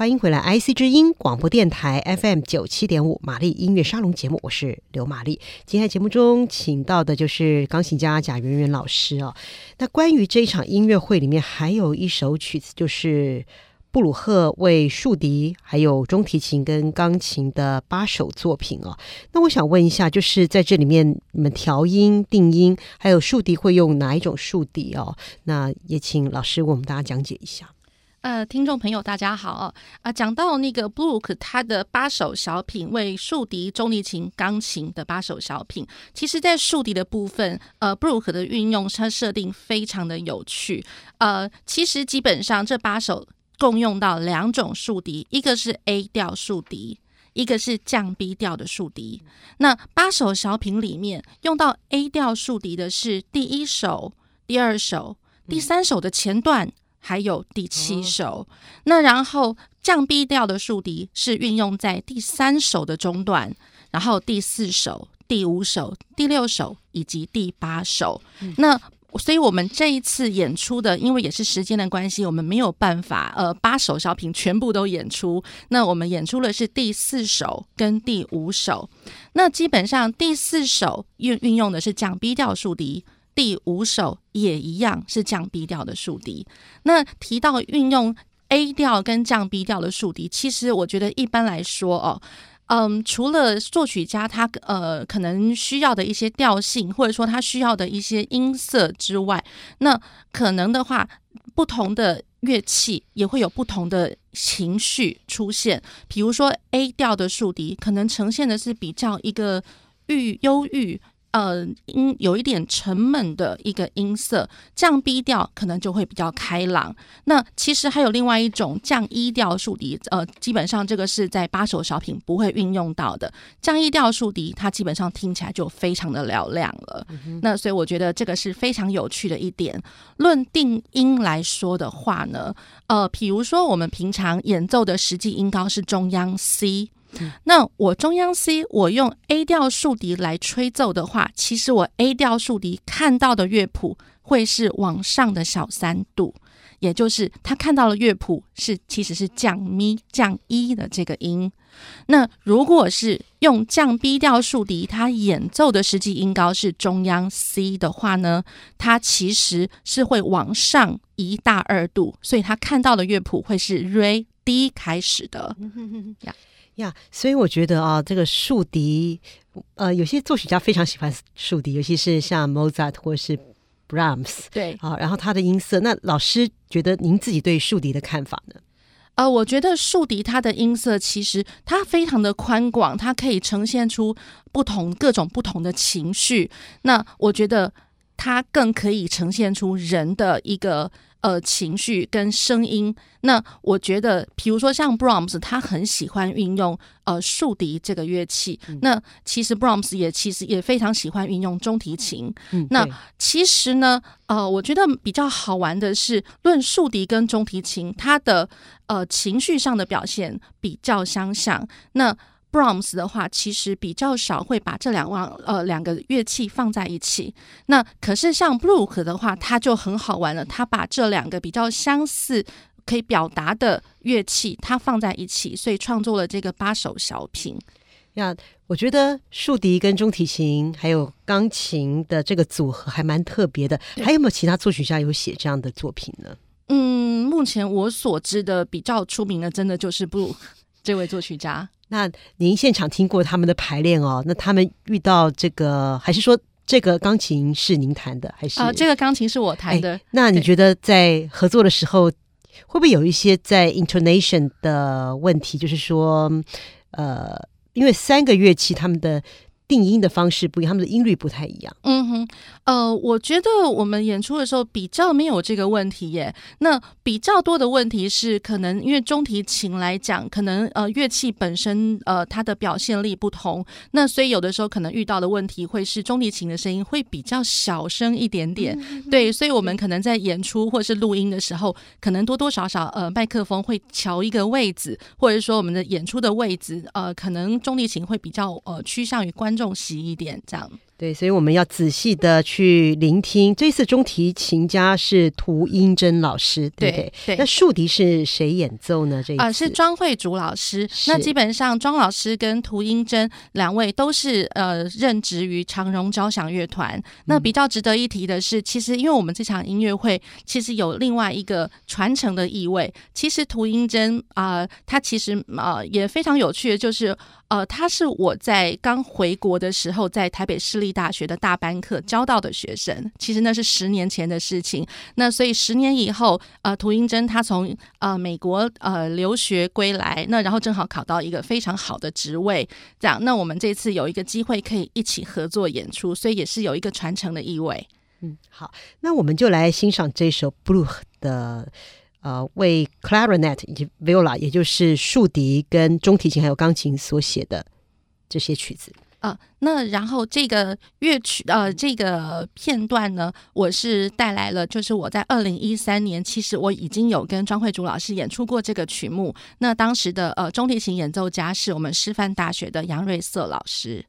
欢迎回来，IC 之音广播电台 FM 九七点五，玛丽音乐沙龙节目，我是刘玛丽。今天节目中请到的就是钢琴家贾圆圆老师哦。那关于这一场音乐会里面，还有一首曲子，就是布鲁赫为竖笛、还有中提琴跟钢琴的八首作品哦。那我想问一下，就是在这里面，你们调音、定音，还有竖笛会用哪一种竖笛哦？那也请老师为我们大家讲解一下。呃，听众朋友，大家好啊！啊，讲到那个布鲁克他的八首小品，为竖笛、中提琴、钢琴的八首小品，其实，在竖笛的部分，呃，布鲁克的运用，它设定非常的有趣。呃，其实基本上这八首共用到两种竖笛，一个是 A 调竖笛，一个是降 B 调的竖笛。那八首小品里面用到 A 调竖笛的是第一首、第二首、第三首的前段。还有第七首，那然后降 B 调的竖笛是运用在第三首的中段，然后第四首、第五首、第六首以及第八首。嗯、那所以我们这一次演出的，因为也是时间的关系，我们没有办法呃八首小品全部都演出。那我们演出的是第四首跟第五首。那基本上第四首运运用的是降 B 调竖笛。第五首也一样是降 B 调的竖笛。那提到运用 A 调跟降 B 调的竖笛，其实我觉得一般来说哦，嗯，除了作曲家他呃可能需要的一些调性，或者说他需要的一些音色之外，那可能的话，不同的乐器也会有不同的情绪出现。比如说 A 调的竖笛，可能呈现的是比较一个郁忧郁。呃，音有一点沉闷的一个音色，降 B 调可能就会比较开朗。那其实还有另外一种降 E 调竖笛，呃，基本上这个是在八首小品不会运用到的。降 E 调竖笛，它基本上听起来就非常的嘹亮了。嗯、那所以我觉得这个是非常有趣的一点。论定音来说的话呢，呃，比如说我们平常演奏的实际音高是中央 C。那我中央 C，我用 A 调竖笛来吹奏的话，其实我 A 调竖笛看到的乐谱会是往上的小三度，也就是他看到的乐谱是其实是降咪降一的这个音。那如果是用降 B 调竖笛，他演奏的实际音高是中央 C 的话呢，它其实是会往上一大二度，所以他看到的乐谱会是 Re D 开始的。呀。呀，所以我觉得啊，这个竖笛，呃，有些作曲家非常喜欢竖笛，尤其是像 Mozart 或是 Brahms，对，啊，然后他的音色。那老师觉得您自己对竖笛的看法呢？呃，我觉得竖笛它的音色其实它非常的宽广，它可以呈现出不同各种不同的情绪。那我觉得它更可以呈现出人的一个。呃，情绪跟声音，那我觉得，比如说像 Brahms，他很喜欢运用呃竖笛这个乐器。嗯、那其实 Brahms 也其实也非常喜欢运用中提琴。嗯、那其实呢，呃，我觉得比较好玩的是，论竖笛跟中提琴，它的呃情绪上的表现比较相像。那 Brahms 的话，其实比较少会把这两万呃两个乐器放在一起。那可是像布鲁克的话，他就很好玩了，他把这两个比较相似可以表达的乐器，它放在一起，所以创作了这个八首小品。呀，我觉得竖笛跟中提琴还有钢琴的这个组合还蛮特别的。还有没有其他作曲家有写这样的作品呢？嗯，目前我所知的比较出名的，真的就是布鲁克这位作曲家。那您现场听过他们的排练哦？那他们遇到这个，还是说这个钢琴是您弹的，还是啊、呃？这个钢琴是我弹的。哎、那你觉得在合作的时候，会不会有一些在 intonation 的问题？就是说，呃，因为三个乐器他们的。定音的方式不一样，他们的音律不太一样。嗯哼，呃，我觉得我们演出的时候比较没有这个问题耶。那比较多的问题是，可能因为中提琴来讲，可能呃乐器本身呃它的表现力不同，那所以有的时候可能遇到的问题会是中提琴的声音会比较小声一点点。嗯、对，所以我们可能在演出或是录音的时候，可能多多少少呃麦克风会调一个位置，或者说我们的演出的位置呃可能中提琴会比较呃趋向于观众。重视一点，这样。对，所以我们要仔细的去聆听。这次中提琴家是涂英珍老师，对不对？对，对，那竖笛是谁演奏呢？这一次呃是庄慧竹老师。那基本上庄老师跟涂英珍两位都是呃任职于长荣交响乐团。那比较值得一提的是，其实因为我们这场音乐会其实有另外一个传承的意味。其实涂英珍啊、呃，他其实啊、呃、也非常有趣的，就是。呃，他是我在刚回国的时候，在台北市立大学的大班课教到的学生。其实那是十年前的事情。那所以十年以后，呃，涂英珍他从呃美国呃留学归来，那然后正好考到一个非常好的职位，这样。那我们这次有一个机会可以一起合作演出，所以也是有一个传承的意味。嗯，好，那我们就来欣赏这首布鲁克的。呃，为 clarinet 以及 viola，也就是竖笛跟中提琴还有钢琴所写的这些曲子啊、呃，那然后这个乐曲呃，这个片段呢，我是带来了，就是我在二零一三年，其实我已经有跟庄慧竹老师演出过这个曲目。那当时的呃中提琴演奏家是我们师范大学的杨瑞瑟老师。